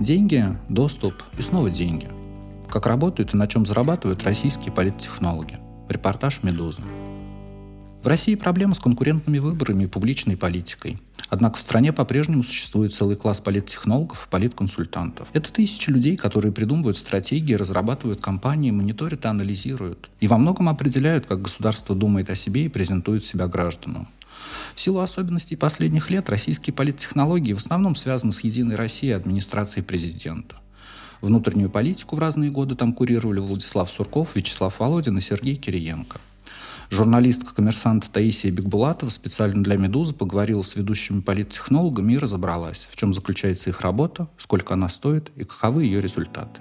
Деньги, доступ и снова деньги. Как работают и на чем зарабатывают российские политтехнологи. Репортаж «Медузы». В России проблема с конкурентными выборами и публичной политикой. Однако в стране по-прежнему существует целый класс политтехнологов и политконсультантов. Это тысячи людей, которые придумывают стратегии, разрабатывают кампании, мониторят и анализируют. И во многом определяют, как государство думает о себе и презентует себя гражданам. В силу особенностей последних лет российские политтехнологии в основном связаны с «Единой Россией» администрацией президента. Внутреннюю политику в разные годы там курировали Владислав Сурков, Вячеслав Володин и Сергей Кириенко. Журналистка коммерсанта Таисия Бекбулатова специально для «Медузы» поговорила с ведущими политтехнологами и разобралась, в чем заключается их работа, сколько она стоит и каковы ее результаты.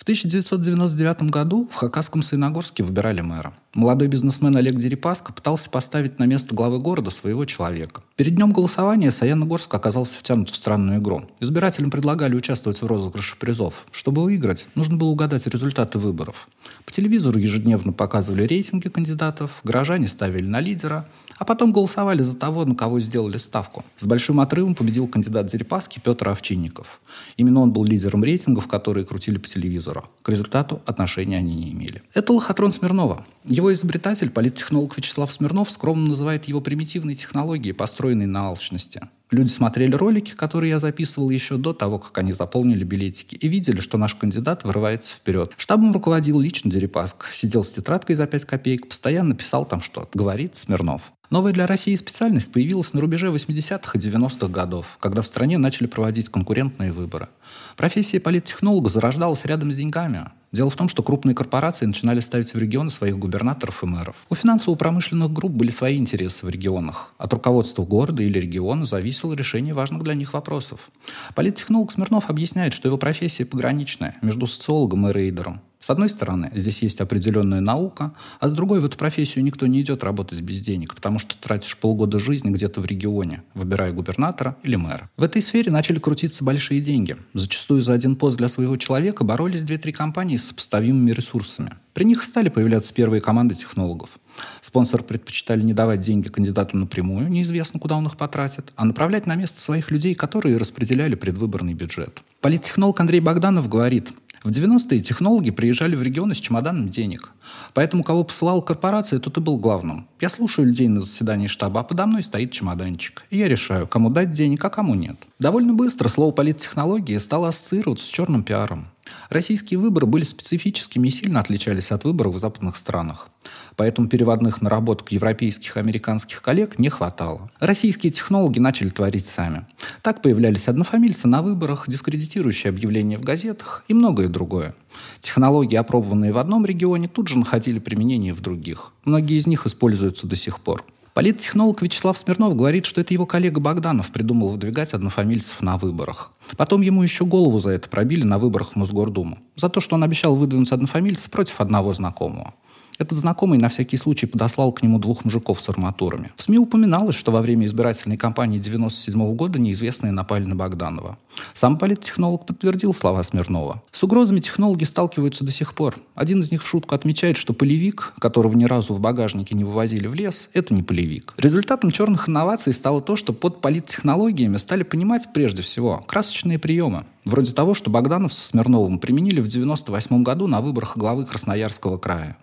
В 1999 году в Хакасском Саиногорске выбирали мэра. Молодой бизнесмен Олег Дерипаска пытался поставить на место главы города своего человека. Перед днем голосования Саяногорск оказался втянут в странную игру. Избирателям предлагали участвовать в розыгрыше призов. Чтобы выиграть, нужно было угадать результаты выборов. По телевизору ежедневно показывали рейтинги кандидатов, горожане ставили на лидера, а потом голосовали за того, на кого сделали ставку. С большим отрывом победил кандидат Дерипаски Петр Овчинников. Именно он был лидером рейтингов, которые крутили по телевизору. К результату отношения они не имели. Это лохотрон Смирнова. Его изобретатель, политтехнолог Вячеслав Смирнов, скромно называет его примитивной технологией, построенной на алчности. Люди смотрели ролики, которые я записывал еще до того, как они заполнили билетики, и видели, что наш кандидат вырывается вперед. Штабом руководил лично Дерипаск. Сидел с тетрадкой за 5 копеек, постоянно писал там что-то. Говорит Смирнов. Новая для России специальность появилась на рубеже 80-х и 90-х годов, когда в стране начали проводить конкурентные выборы. Профессия политтехнолога зарождалась рядом с деньгами. Дело в том, что крупные корпорации начинали ставить в регионы своих губернаторов и мэров. У финансово-промышленных групп были свои интересы в регионах. От руководства города или региона зависело решение важных для них вопросов. Политтехнолог Смирнов объясняет, что его профессия пограничная между социологом и рейдером. С одной стороны, здесь есть определенная наука, а с другой в эту профессию никто не идет работать без денег, потому что тратишь полгода жизни где-то в регионе, выбирая губернатора или мэра. В этой сфере начали крутиться большие деньги. Зачастую за один пост для своего человека боролись две-три компании с сопоставимыми ресурсами. При них стали появляться первые команды технологов. Спонсоры предпочитали не давать деньги кандидату напрямую, неизвестно, куда он их потратит, а направлять на место своих людей, которые распределяли предвыборный бюджет. Политтехнолог Андрей Богданов говорит, в 90-е технологи приезжали в регионы с чемоданом денег. Поэтому кого посылала корпорация, тот и был главным. Я слушаю людей на заседании штаба, а подо мной стоит чемоданчик. И я решаю, кому дать денег, а кому нет. Довольно быстро слово политтехнологии стало ассоциироваться с черным пиаром. Российские выборы были специфическими и сильно отличались от выборов в западных странах. Поэтому переводных наработок европейских и американских коллег не хватало. Российские технологи начали творить сами. Так появлялись однофамильцы на выборах, дискредитирующие объявления в газетах и многое другое. Технологии, опробованные в одном регионе, тут же находили применение в других. Многие из них используются до сих пор. Политтехнолог Вячеслав Смирнов говорит, что это его коллега Богданов придумал выдвигать однофамильцев на выборах. Потом ему еще голову за это пробили на выборах в Мосгордуму. За то, что он обещал выдвинуть однофамильца против одного знакомого. Этот знакомый на всякий случай подослал к нему двух мужиков с арматурами. В СМИ упоминалось, что во время избирательной кампании 1997 года неизвестные напали на Богданова. Сам политтехнолог подтвердил слова Смирнова. С угрозами технологи сталкиваются до сих пор. Один из них в шутку отмечает, что полевик, которого ни разу в багажнике не вывозили в лес, это не полевик. Результатом черных инноваций стало то, что под политтехнологиями стали понимать прежде всего красочные приемы. Вроде того, что Богданов со Смирновым применили в 1998 году на выборах главы Красноярского края.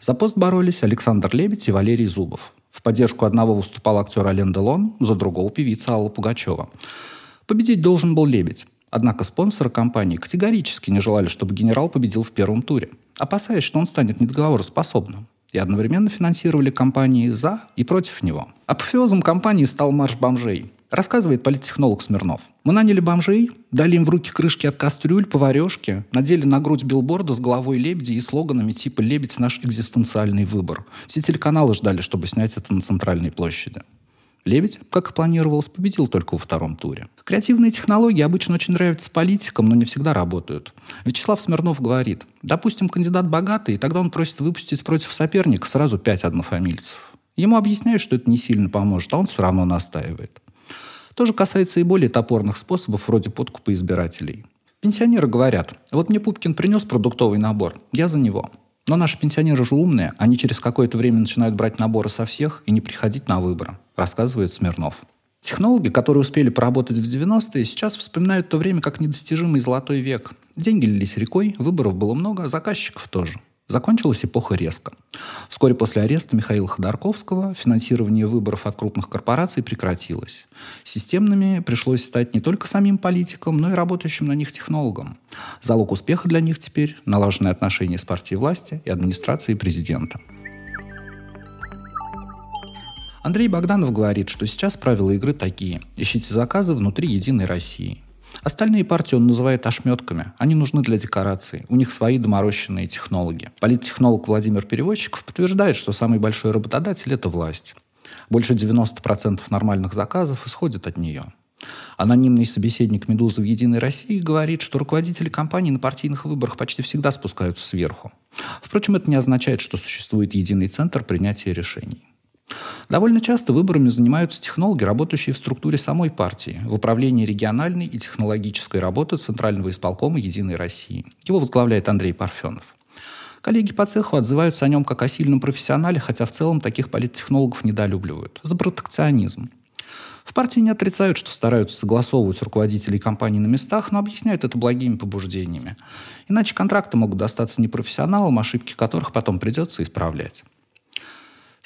За пост боролись Александр Лебедь и Валерий Зубов. В поддержку одного выступал актер Ален Делон, за другого певица Алла Пугачева. Победить должен был Лебедь. Однако спонсоры компании категорически не желали, чтобы генерал победил в первом туре, опасаясь, что он станет недоговороспособным и одновременно финансировали кампании за и против него. Апофеозом кампании стал марш бомжей, рассказывает политтехнолог Смирнов. Мы наняли бомжей, дали им в руки крышки от кастрюль, поварешки, надели на грудь билборда с головой лебеди и слоганами типа «Лебедь – наш экзистенциальный выбор». Все телеканалы ждали, чтобы снять это на центральной площади. Лебедь, как и планировалось, победил только во втором туре. Креативные технологии обычно очень нравятся политикам, но не всегда работают. Вячеслав Смирнов говорит, допустим, кандидат богатый, и тогда он просит выпустить против соперника сразу пять однофамильцев. Ему объясняют, что это не сильно поможет, а он все равно настаивает. То же касается и более топорных способов вроде подкупа избирателей. Пенсионеры говорят, вот мне Пупкин принес продуктовый набор, я за него. Но наши пенсионеры же умные, они через какое-то время начинают брать наборы со всех и не приходить на выборы, рассказывает Смирнов. Технологи, которые успели поработать в 90-е, сейчас вспоминают то время как недостижимый золотой век. Деньги лились рекой, выборов было много, заказчиков тоже. Закончилась эпоха резко. Вскоре после ареста Михаила Ходорковского финансирование выборов от крупных корпораций прекратилось. Системными пришлось стать не только самим политикам, но и работающим на них технологам. Залог успеха для них теперь – налаженные отношения с партией власти и администрацией президента. Андрей Богданов говорит, что сейчас правила игры такие. Ищите заказы внутри Единой России. Остальные партии он называет ошметками. Они нужны для декорации. У них свои доморощенные технологии. Политтехнолог Владимир Переводчиков подтверждает, что самый большой работодатель – это власть. Больше 90% нормальных заказов исходит от нее. Анонимный собеседник «Медузы» в «Единой России» говорит, что руководители компаний на партийных выборах почти всегда спускаются сверху. Впрочем, это не означает, что существует единый центр принятия решений. Довольно часто выборами занимаются технологи, работающие в структуре самой партии, в управлении региональной и технологической работы Центрального исполкома «Единой России». Его возглавляет Андрей Парфенов. Коллеги по цеху отзываются о нем как о сильном профессионале, хотя в целом таких политтехнологов недолюбливают. За протекционизм. В партии не отрицают, что стараются согласовывать руководителей компаний на местах, но объясняют это благими побуждениями. Иначе контракты могут достаться непрофессионалам, ошибки которых потом придется исправлять.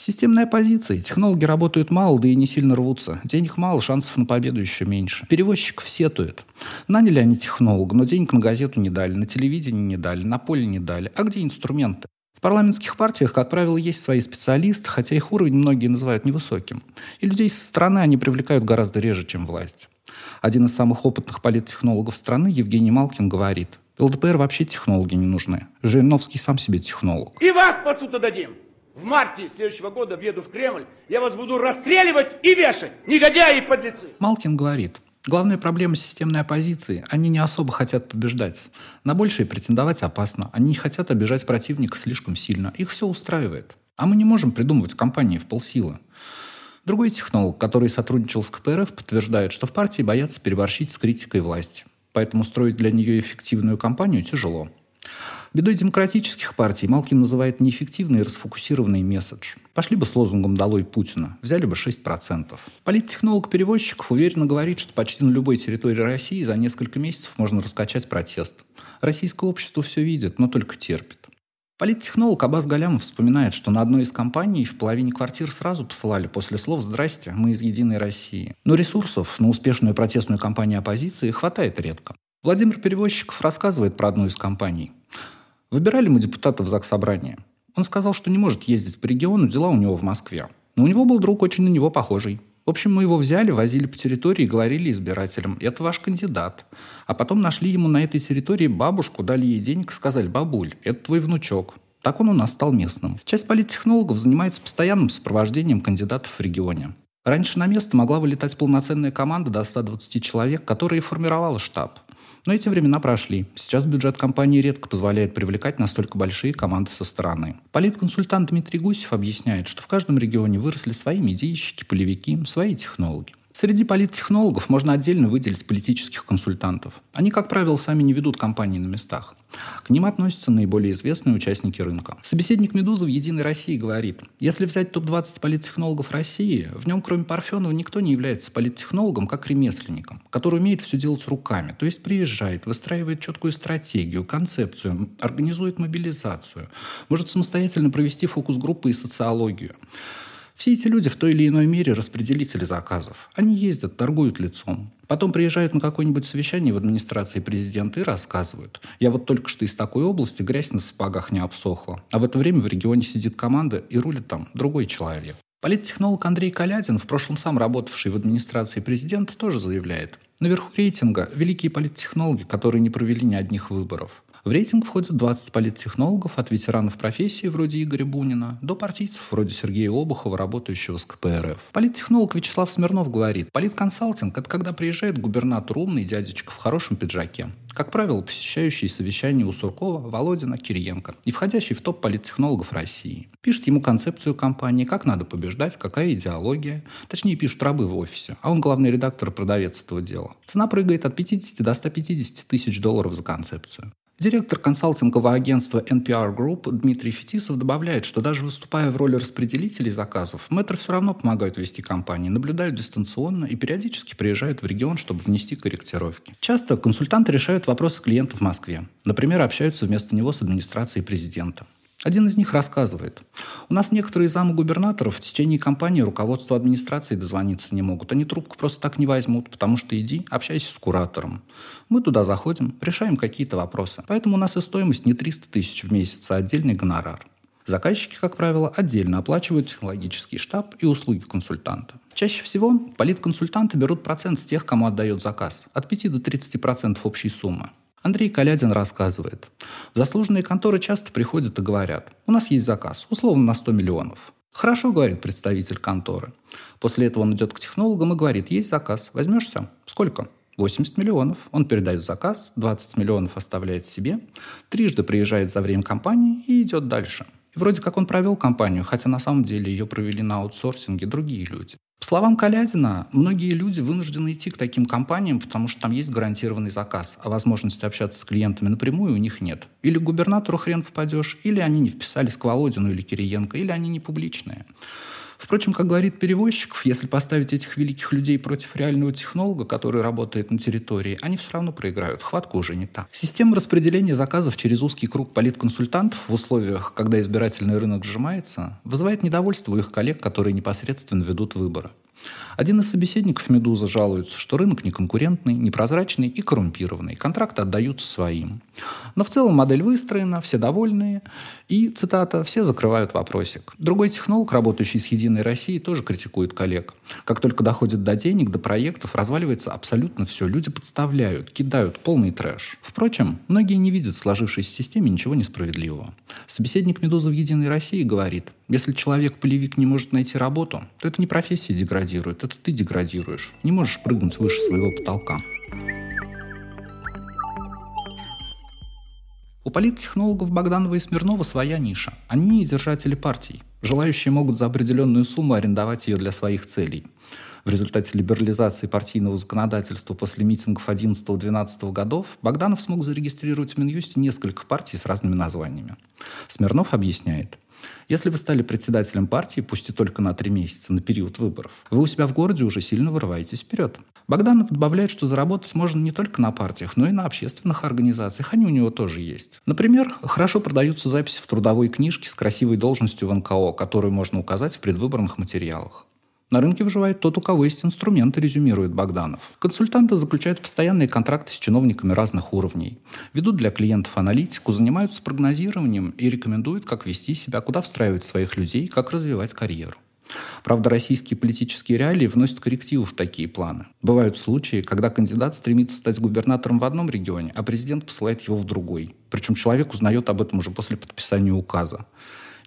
Системная оппозиция. Технологи работают мало, да и не сильно рвутся. Денег мало, шансов на победу еще меньше. Перевозчик сетует. Наняли они технолога, но денег на газету не дали, на телевидении не дали, на поле не дали. А где инструменты? В парламентских партиях, как правило, есть свои специалисты, хотя их уровень многие называют невысоким. И людей со стороны они привлекают гораздо реже, чем власть. Один из самых опытных политтехнологов страны, Евгений Малкин, говорит, ЛДПР вообще технологи не нужны. Жириновский сам себе технолог. И вас под суд дадим в марте следующего года въеду в Кремль, я вас буду расстреливать и вешать, негодяи и подлецы. Малкин говорит, Главная проблема системной оппозиции – они не особо хотят побеждать. На большее претендовать опасно. Они не хотят обижать противника слишком сильно. Их все устраивает. А мы не можем придумывать кампании в полсилы. Другой технолог, который сотрудничал с КПРФ, подтверждает, что в партии боятся переборщить с критикой власти. Поэтому строить для нее эффективную кампанию тяжело. Бедой демократических партий Малкин называет неэффективный и расфокусированный месседж. Пошли бы с лозунгом «Долой Путина», взяли бы 6%. Политтехнолог перевозчиков уверенно говорит, что почти на любой территории России за несколько месяцев можно раскачать протест. Российское общество все видит, но только терпит. Политтехнолог Абаз Галямов вспоминает, что на одной из компаний в половине квартир сразу посылали после слов «Здрасте, мы из «Единой России». Но ресурсов на успешную протестную кампанию оппозиции хватает редко. Владимир Перевозчиков рассказывает про одну из компаний. Выбирали мы депутата в ЗАГС Собрания. Он сказал, что не может ездить по региону, дела у него в Москве. Но у него был друг очень на него похожий. В общем, мы его взяли, возили по территории и говорили избирателям, это ваш кандидат. А потом нашли ему на этой территории бабушку, дали ей денег, сказали, бабуль, это твой внучок. Так он у нас стал местным. Часть политтехнологов занимается постоянным сопровождением кандидатов в регионе. Раньше на место могла вылетать полноценная команда до 120 человек, которая и формировала штаб. Но эти времена прошли. Сейчас бюджет компании редко позволяет привлекать настолько большие команды со стороны. Политконсультант Дмитрий Гусев объясняет, что в каждом регионе выросли свои медийщики, полевики, свои технологи. Среди политтехнологов можно отдельно выделить политических консультантов. Они, как правило, сами не ведут кампании на местах. К ним относятся наиболее известные участники рынка. Собеседник «Медузы» в «Единой России» говорит, если взять топ-20 политтехнологов России, в нем, кроме Парфенова, никто не является политтехнологом как ремесленником, который умеет все делать руками, то есть приезжает, выстраивает четкую стратегию, концепцию, организует мобилизацию, может самостоятельно провести фокус-группы и социологию. Все эти люди в той или иной мере распределители заказов. Они ездят, торгуют лицом. Потом приезжают на какое-нибудь совещание в администрации президента и рассказывают. Я вот только что из такой области грязь на сапогах не обсохла. А в это время в регионе сидит команда и рулит там другой человек. Политтехнолог Андрей Калядин, в прошлом сам работавший в администрации президента, тоже заявляет. Наверху рейтинга великие политтехнологи, которые не провели ни одних выборов. В рейтинг входят 20 политтехнологов от ветеранов профессии вроде Игоря Бунина до партийцев вроде Сергея Обухова, работающего с КПРФ. Политтехнолог Вячеслав Смирнов говорит, политконсалтинг – это когда приезжает губернатор умный дядечка в хорошем пиджаке, как правило, посещающий совещания у Суркова, Володина, Кириенко и входящий в топ политтехнологов России. Пишет ему концепцию компании, как надо побеждать, какая идеология. Точнее, пишут рабы в офисе, а он главный редактор и продавец этого дела. Цена прыгает от 50 до 150 тысяч долларов за концепцию. Директор консалтингового агентства NPR Group Дмитрий Фетисов добавляет, что даже выступая в роли распределителей заказов, мэтры все равно помогают вести компании, наблюдают дистанционно и периодически приезжают в регион, чтобы внести корректировки. Часто консультанты решают вопросы клиента в Москве. Например, общаются вместо него с администрацией президента. Один из них рассказывает. У нас некоторые замы губернаторов в течение кампании руководство администрации дозвониться не могут. Они трубку просто так не возьмут, потому что иди, общайся с куратором. Мы туда заходим, решаем какие-то вопросы. Поэтому у нас и стоимость не 300 тысяч в месяц, а отдельный гонорар. Заказчики, как правило, отдельно оплачивают технологический штаб и услуги консультанта. Чаще всего политконсультанты берут процент с тех, кому отдает заказ, от 5 до 30% общей суммы. Андрей Калядин рассказывает. В заслуженные конторы часто приходят и говорят, у нас есть заказ, условно на 100 миллионов. Хорошо, говорит представитель конторы. После этого он идет к технологам и говорит, есть заказ, возьмешься? Сколько? 80 миллионов. Он передает заказ, 20 миллионов оставляет себе, трижды приезжает за время кампании и идет дальше. И вроде как он провел кампанию, хотя на самом деле ее провели на аутсорсинге другие люди. По словам Калядина, многие люди вынуждены идти к таким компаниям, потому что там есть гарантированный заказ, а возможности общаться с клиентами напрямую у них нет. Или к губернатору хрен попадешь, или они не вписались к Володину или Кириенко, или они не публичные. Впрочем, как говорит перевозчиков, если поставить этих великих людей против реального технолога, который работает на территории, они все равно проиграют. Хватка уже не та. Система распределения заказов через узкий круг политконсультантов в условиях, когда избирательный рынок сжимается, вызывает недовольство у их коллег, которые непосредственно ведут выборы. Один из собеседников «Медузы» жалуется, что рынок неконкурентный, непрозрачный и коррумпированный. Контракты отдаются своим. Но в целом модель выстроена, все довольные, и, цитата, «все закрывают вопросик». Другой технолог, работающий с «Единой Россией», тоже критикует коллег. Как только доходит до денег, до проектов, разваливается абсолютно все. Люди подставляют, кидают, полный трэш. Впрочем, многие не видят в сложившейся системе ничего несправедливого. Собеседник «Медузы» в «Единой России» говорит, если человек-полевик не может найти работу, то это не профессия деградирует, это ты деградируешь. Не можешь прыгнуть выше своего потолка. У политтехнологов Богданова и Смирнова своя ниша. Они держатели партий. Желающие могут за определенную сумму арендовать ее для своих целей. В результате либерализации партийного законодательства после митингов 11-12 годов Богданов смог зарегистрировать в Минюсте несколько партий с разными названиями. Смирнов объясняет – если вы стали председателем партии, пусть и только на три месяца, на период выборов, вы у себя в городе уже сильно вырываетесь вперед. Богданов добавляет, что заработать можно не только на партиях, но и на общественных организациях. Они у него тоже есть. Например, хорошо продаются записи в трудовой книжке с красивой должностью в НКО, которую можно указать в предвыборных материалах. На рынке выживает тот, у кого есть инструменты, резюмирует Богданов. Консультанты заключают постоянные контракты с чиновниками разных уровней. Ведут для клиентов аналитику, занимаются прогнозированием и рекомендуют, как вести себя, куда встраивать своих людей, как развивать карьеру. Правда, российские политические реалии вносят коррективы в такие планы. Бывают случаи, когда кандидат стремится стать губернатором в одном регионе, а президент посылает его в другой. Причем человек узнает об этом уже после подписания указа.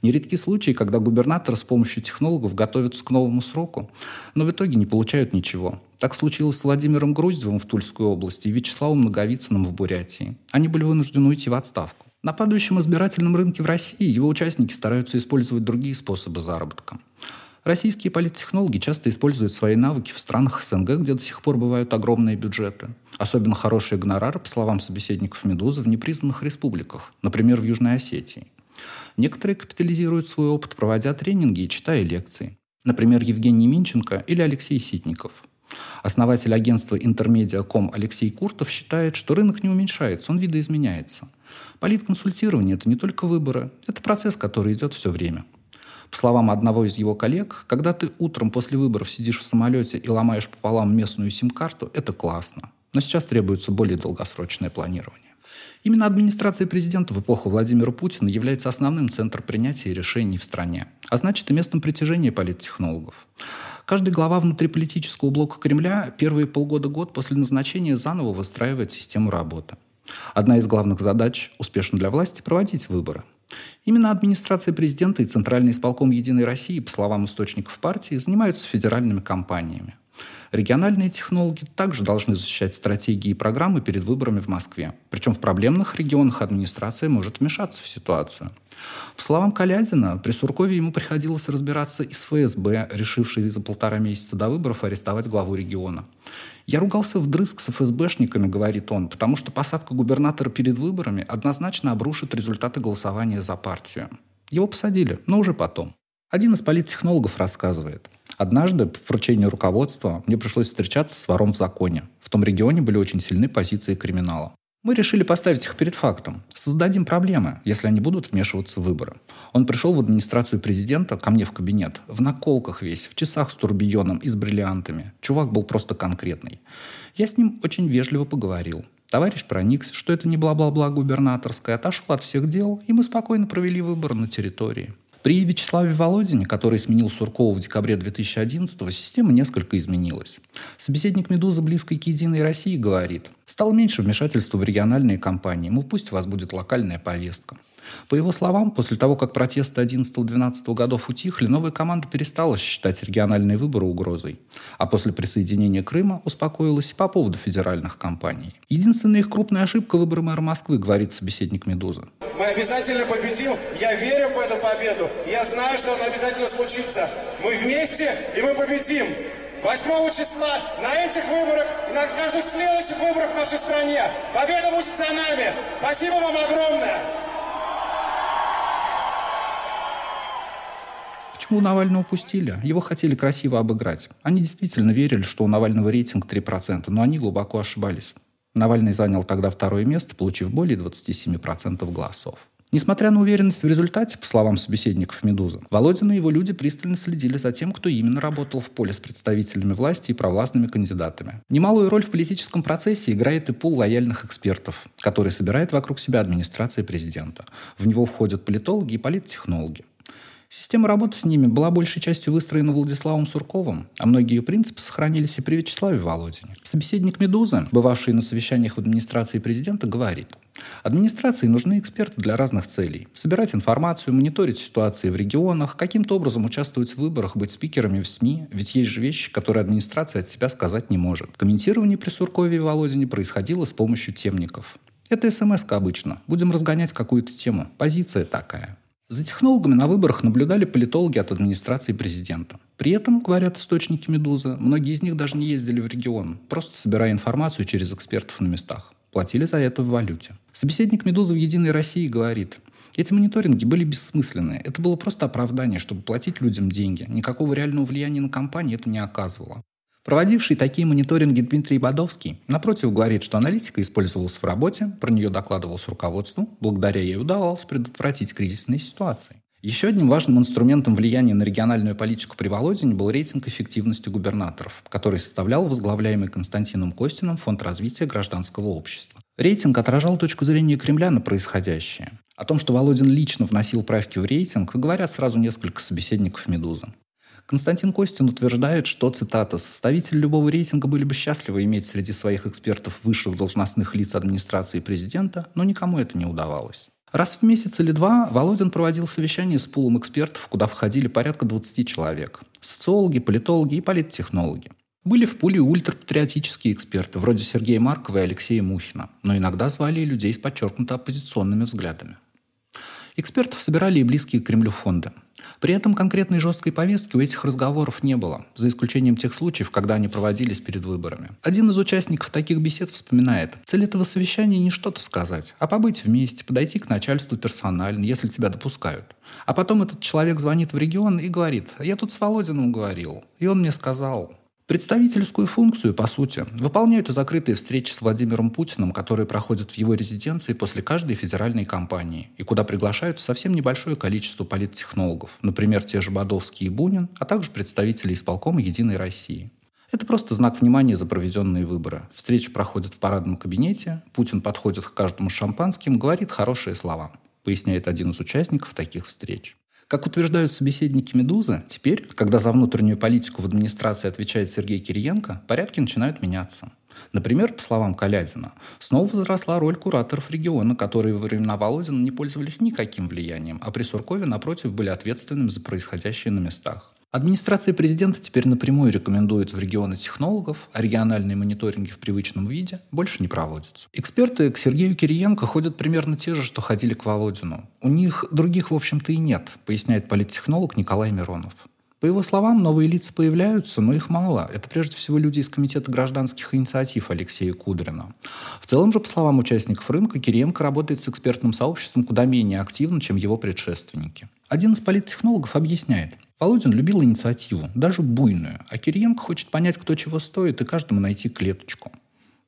Нередки случаи, когда губернаторы с помощью технологов готовятся к новому сроку, но в итоге не получают ничего. Так случилось с Владимиром Груздевым в Тульской области и Вячеславом Наговицыным в Бурятии. Они были вынуждены уйти в отставку. На падающем избирательном рынке в России его участники стараются использовать другие способы заработка. Российские политтехнологи часто используют свои навыки в странах СНГ, где до сих пор бывают огромные бюджеты. Особенно хорошие гонорары, по словам собеседников «Медузы», в непризнанных республиках, например, в Южной Осетии. Некоторые капитализируют свой опыт, проводя тренинги и читая лекции. Например, Евгений Минченко или Алексей Ситников. Основатель агентства Интермедиаком Алексей Куртов считает, что рынок не уменьшается, он видоизменяется. Политконсультирование – это не только выборы, это процесс, который идет все время. По словам одного из его коллег, когда ты утром после выборов сидишь в самолете и ломаешь пополам местную сим-карту, это классно. Но сейчас требуется более долгосрочное планирование. Именно администрация президента в эпоху Владимира Путина является основным центром принятия решений в стране, а значит и местом притяжения политтехнологов. Каждый глава внутриполитического блока Кремля первые полгода-год после назначения заново выстраивает систему работы. Одна из главных задач успешно для власти – проводить выборы. Именно администрация президента и Центральный исполком «Единой России», по словам источников партии, занимаются федеральными кампаниями. Региональные технологи также должны защищать стратегии и программы перед выборами в Москве. Причем в проблемных регионах администрация может вмешаться в ситуацию. По словам Калядина, при Суркове ему приходилось разбираться и с ФСБ, решившей за полтора месяца до выборов арестовать главу региона. «Я ругался вдрызг с ФСБшниками», — говорит он, «потому что посадка губернатора перед выборами однозначно обрушит результаты голосования за партию». Его посадили, но уже потом. Один из политтехнологов рассказывает. Однажды, по поручению руководства, мне пришлось встречаться с вором в законе. В том регионе были очень сильны позиции криминала. Мы решили поставить их перед фактом. Создадим проблемы, если они будут вмешиваться в выборы. Он пришел в администрацию президента, ко мне в кабинет, в наколках весь, в часах с турбионом и с бриллиантами. Чувак был просто конкретный. Я с ним очень вежливо поговорил. Товарищ проникся, что это не бла-бла-бла губернаторская, отошел от всех дел, и мы спокойно провели выборы на территории. При Вячеславе Володине, который сменил Суркова в декабре 2011-го, система несколько изменилась. Собеседник «Медузы» близкой к «Единой России» говорит, стало меньше вмешательства в региональные кампании, мол, пусть у вас будет локальная повестка. По его словам, после того, как протесты 11-12 годов утихли, новая команда перестала считать региональные выборы угрозой. А после присоединения Крыма успокоилась и по поводу федеральных кампаний. Единственная их крупная ошибка – выборы мэра Москвы, говорит собеседник «Медузы». Мы обязательно победим. Я верю в эту победу. Я знаю, что она обязательно случится. Мы вместе, и мы победим. 8 числа на этих выборах и на каждых следующих выборах в нашей стране. Победа будет за нами. Спасибо вам огромное. Почему Навального упустили? Его хотели красиво обыграть. Они действительно верили, что у Навального рейтинг 3%, но они глубоко ошибались. Навальный занял тогда второе место, получив более 27% голосов. Несмотря на уверенность в результате, по словам собеседников «Медузы», Володин и его люди пристально следили за тем, кто именно работал в поле с представителями власти и провластными кандидатами. Немалую роль в политическом процессе играет и пул лояльных экспертов, который собирает вокруг себя администрация президента. В него входят политологи и политтехнологи. Система работы с ними была большей частью выстроена Владиславом Сурковым, а многие ее принципы сохранились и при Вячеславе Володине. Собеседник «Медузы», бывавший на совещаниях в администрации президента, говорит, Администрации нужны эксперты для разных целей. Собирать информацию, мониторить ситуации в регионах, каким-то образом участвовать в выборах, быть спикерами в СМИ, ведь есть же вещи, которые администрация от себя сказать не может. Комментирование при Суркове и Володине происходило с помощью темников. Это смс обычно. Будем разгонять какую-то тему. Позиция такая. За технологами на выборах наблюдали политологи от администрации президента. При этом, говорят источники «Медузы», многие из них даже не ездили в регион, просто собирая информацию через экспертов на местах. Платили за это в валюте. Собеседник «Медузы» в «Единой России» говорит, эти мониторинги были бессмысленные. Это было просто оправдание, чтобы платить людям деньги. Никакого реального влияния на компании это не оказывало. Проводивший такие мониторинги Дмитрий Бадовский, напротив, говорит, что аналитика использовалась в работе, про нее докладывалось руководству, благодаря ей удавалось предотвратить кризисные ситуации. Еще одним важным инструментом влияния на региональную политику при Володине был рейтинг эффективности губернаторов, который составлял возглавляемый Константином Костином Фонд развития гражданского общества. Рейтинг отражал точку зрения Кремля на происходящее. О том, что Володин лично вносил правки в рейтинг, говорят сразу несколько собеседников «Медузы». Константин Костин утверждает, что, цитата, «составители любого рейтинга были бы счастливы иметь среди своих экспертов высших должностных лиц администрации президента, но никому это не удавалось». Раз в месяц или два Володин проводил совещание с пулом экспертов, куда входили порядка 20 человек. Социологи, политологи и политтехнологи. Были в пуле ультрапатриотические эксперты, вроде Сергея Маркова и Алексея Мухина, но иногда звали людей с подчеркнуто оппозиционными взглядами. Экспертов собирали и близкие к Кремлю фонды. При этом конкретной жесткой повестки у этих разговоров не было, за исключением тех случаев, когда они проводились перед выборами. Один из участников таких бесед вспоминает, цель этого совещания не что-то сказать, а побыть вместе, подойти к начальству персонально, если тебя допускают. А потом этот человек звонит в регион и говорит, я тут с Володиным говорил, и он мне сказал, Представительскую функцию, по сути, выполняют и закрытые встречи с Владимиром Путиным, которые проходят в его резиденции после каждой федеральной кампании, и куда приглашают совсем небольшое количество политтехнологов, например, те же Бодовский и Бунин, а также представители исполкома «Единой России». Это просто знак внимания за проведенные выборы. Встреча проходит в парадном кабинете, Путин подходит к каждому шампанским, говорит хорошие слова, поясняет один из участников таких встреч. Как утверждают собеседники «Медузы», теперь, когда за внутреннюю политику в администрации отвечает Сергей Кириенко, порядки начинают меняться. Например, по словам Калядина, снова возросла роль кураторов региона, которые во времена Володина не пользовались никаким влиянием, а при Суркове, напротив, были ответственными за происходящее на местах. Администрация президента теперь напрямую рекомендует в регионы технологов, а региональные мониторинги в привычном виде больше не проводятся. Эксперты к Сергею Кириенко ходят примерно те же, что ходили к Володину. У них других, в общем-то, и нет, поясняет политтехнолог Николай Миронов. По его словам, новые лица появляются, но их мало. Это прежде всего люди из Комитета гражданских инициатив Алексея Кудрина. В целом же, по словам участников рынка, Кириенко работает с экспертным сообществом куда менее активно, чем его предшественники. Один из политтехнологов объясняет, Володин любил инициативу, даже буйную, а Кириенко хочет понять, кто чего стоит, и каждому найти клеточку.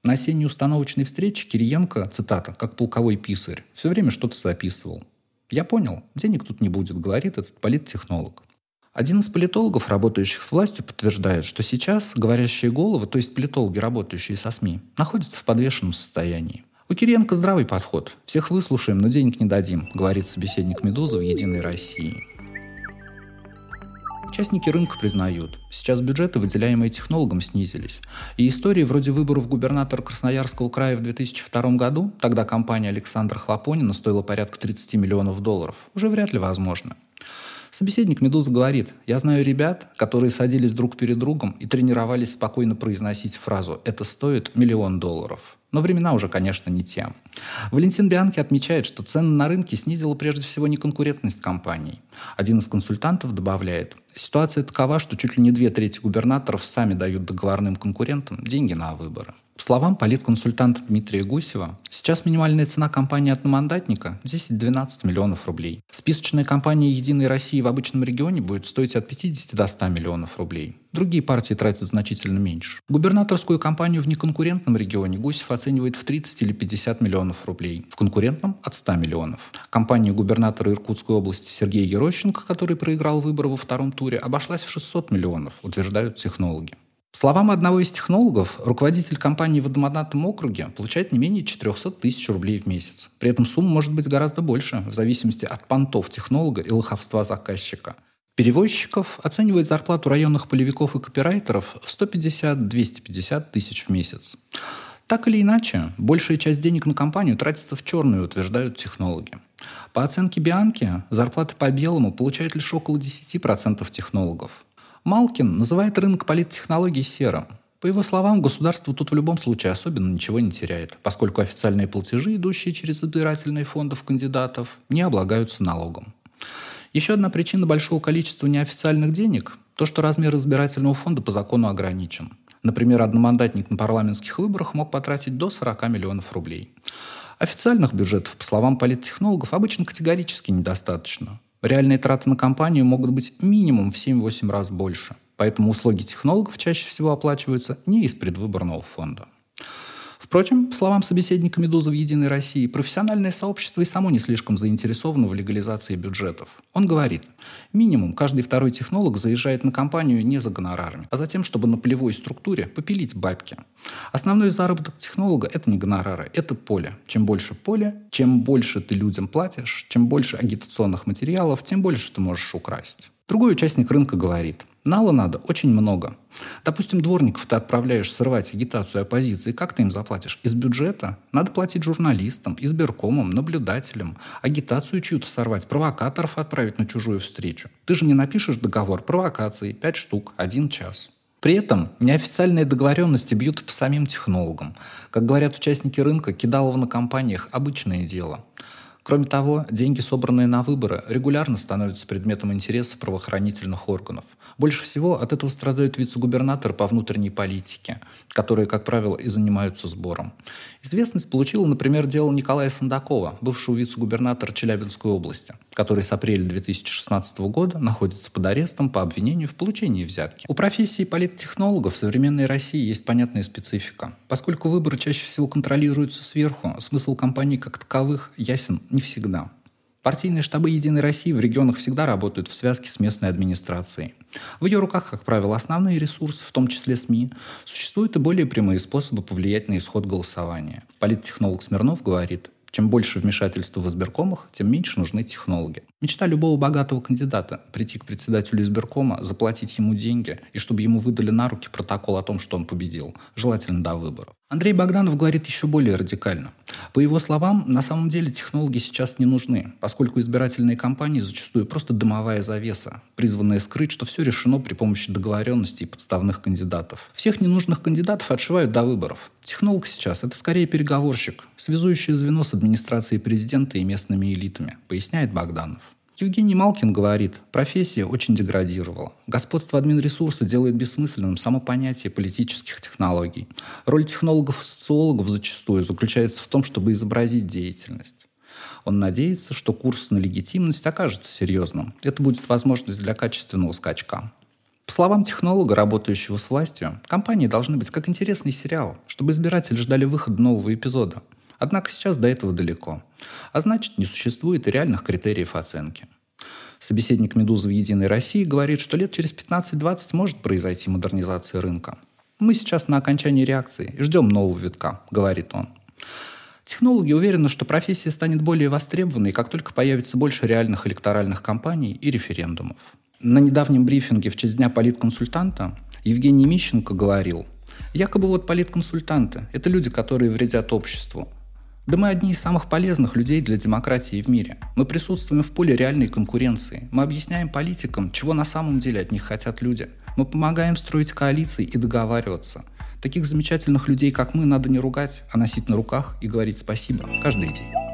На осенней установочной встрече Кириенко, цитата, как полковой писарь, все время что-то записывал. «Я понял, денег тут не будет», — говорит этот политтехнолог. Один из политологов, работающих с властью, подтверждает, что сейчас говорящие головы, то есть политологи, работающие со СМИ, находятся в подвешенном состоянии. У Кириенко здравый подход. Всех выслушаем, но денег не дадим, говорит собеседник «Медузы» в «Единой России». Участники рынка признают, сейчас бюджеты, выделяемые технологам, снизились. И истории вроде выборов губернатора Красноярского края в 2002 году, тогда компания Александра Хлопонина стоила порядка 30 миллионов долларов, уже вряд ли возможно. Собеседник «Медуза» говорит, «Я знаю ребят, которые садились друг перед другом и тренировались спокойно произносить фразу «это стоит миллион долларов». Но времена уже, конечно, не те. Валентин Бианки отмечает, что цены на рынке снизила прежде всего неконкурентность компаний. Один из консультантов добавляет, ситуация такова, что чуть ли не две трети губернаторов сами дают договорным конкурентам деньги на выборы. По словам политконсультанта Дмитрия Гусева, сейчас минимальная цена компании одномандатника 10-12 миллионов рублей. Списочная компания «Единой России» в обычном регионе будет стоить от 50 до 100 миллионов рублей. Другие партии тратят значительно меньше. Губернаторскую кампанию в неконкурентном регионе Гусев оценивает в 30 или 50 миллионов рублей. В конкурентном – от 100 миллионов. Компания губернатора Иркутской области Сергея Ерощенко, который проиграл выборы во втором туре, обошлась в 600 миллионов, утверждают технологи. По словам одного из технологов, руководитель компании в Водомодатном округе получает не менее 400 тысяч рублей в месяц. При этом сумма может быть гораздо больше, в зависимости от понтов технолога и лоховства заказчика. Перевозчиков оценивает зарплату районных полевиков и копирайтеров в 150-250 тысяч в месяц. Так или иначе, большая часть денег на компанию тратится в черную, утверждают технологи. По оценке Бианки, зарплаты по белому получают лишь около 10% технологов. Малкин называет рынок политтехнологий серым. По его словам, государство тут в любом случае особенно ничего не теряет, поскольку официальные платежи, идущие через избирательные фондов кандидатов, не облагаются налогом. Еще одна причина большого количества неофициальных денег – то, что размер избирательного фонда по закону ограничен. Например, одномандатник на парламентских выборах мог потратить до 40 миллионов рублей. Официальных бюджетов, по словам политтехнологов, обычно категорически недостаточно. Реальные траты на компанию могут быть минимум в 7-8 раз больше. Поэтому услуги технологов чаще всего оплачиваются не из предвыборного фонда. Впрочем, по словам собеседника «Медузы» в «Единой России», профессиональное сообщество и само не слишком заинтересовано в легализации бюджетов. Он говорит, минимум каждый второй технолог заезжает на компанию не за гонорарами, а за тем, чтобы на полевой структуре попилить бабки. Основной заработок технолога – это не гонорары, это поле. Чем больше поле, чем больше ты людям платишь, чем больше агитационных материалов, тем больше ты можешь украсть. Другой участник рынка говорит, нала надо очень много. Допустим, дворников ты отправляешь срывать агитацию оппозиции, как ты им заплатишь? Из бюджета? Надо платить журналистам, избиркомам, наблюдателям, агитацию чью-то сорвать, провокаторов отправить на чужую встречу. Ты же не напишешь договор провокации, пять штук, один час. При этом неофициальные договоренности бьют по самим технологам. Как говорят участники рынка, кидалово на компаниях – обычное дело. Кроме того, деньги, собранные на выборы, регулярно становятся предметом интереса правоохранительных органов. Больше всего от этого страдают вице-губернаторы по внутренней политике, которые, как правило, и занимаются сбором. Известность получила, например, дело Николая Сандакова, бывшего вице-губернатора Челябинской области, который с апреля 2016 года находится под арестом по обвинению в получении взятки. У профессии политтехнологов в современной России есть понятная специфика. Поскольку выборы чаще всего контролируются сверху, смысл кампаний как таковых ясен не всегда. Партийные штабы «Единой России» в регионах всегда работают в связке с местной администрацией. В ее руках, как правило, основные ресурсы, в том числе СМИ. Существуют и более прямые способы повлиять на исход голосования. Политтехнолог Смирнов говорит, чем больше вмешательства в избиркомах, тем меньше нужны технологии. Мечта любого богатого кандидата – прийти к председателю избиркома, заплатить ему деньги, и чтобы ему выдали на руки протокол о том, что он победил, желательно до выборов. Андрей Богданов говорит еще более радикально. По его словам, на самом деле технологии сейчас не нужны, поскольку избирательные кампании зачастую просто дымовая завеса, призванная скрыть, что все решено при помощи договоренности и подставных кандидатов. Всех ненужных кандидатов отшивают до выборов. Технолог сейчас – это скорее переговорщик, связующее звено с администрацией президента и местными элитами, поясняет Богданов. Евгений Малкин говорит, профессия очень деградировала. Господство админресурса делает бессмысленным само понятие политических технологий. Роль технологов и социологов зачастую заключается в том, чтобы изобразить деятельность. Он надеется, что курс на легитимность окажется серьезным. Это будет возможность для качественного скачка. По словам технолога, работающего с властью, компании должны быть как интересный сериал, чтобы избиратели ждали выхода нового эпизода – Однако сейчас до этого далеко. А значит, не существует реальных критериев оценки. Собеседник «Медузы» в «Единой России» говорит, что лет через 15-20 может произойти модернизация рынка. Мы сейчас на окончании реакции и ждем нового витка, говорит он. Технологи уверены, что профессия станет более востребованной, как только появится больше реальных электоральных кампаний и референдумов. На недавнем брифинге в честь Дня политконсультанта Евгений Мищенко говорил, якобы вот политконсультанты – это люди, которые вредят обществу, да мы одни из самых полезных людей для демократии в мире. Мы присутствуем в поле реальной конкуренции. Мы объясняем политикам, чего на самом деле от них хотят люди. Мы помогаем строить коалиции и договариваться. Таких замечательных людей, как мы, надо не ругать, а носить на руках и говорить спасибо каждый день.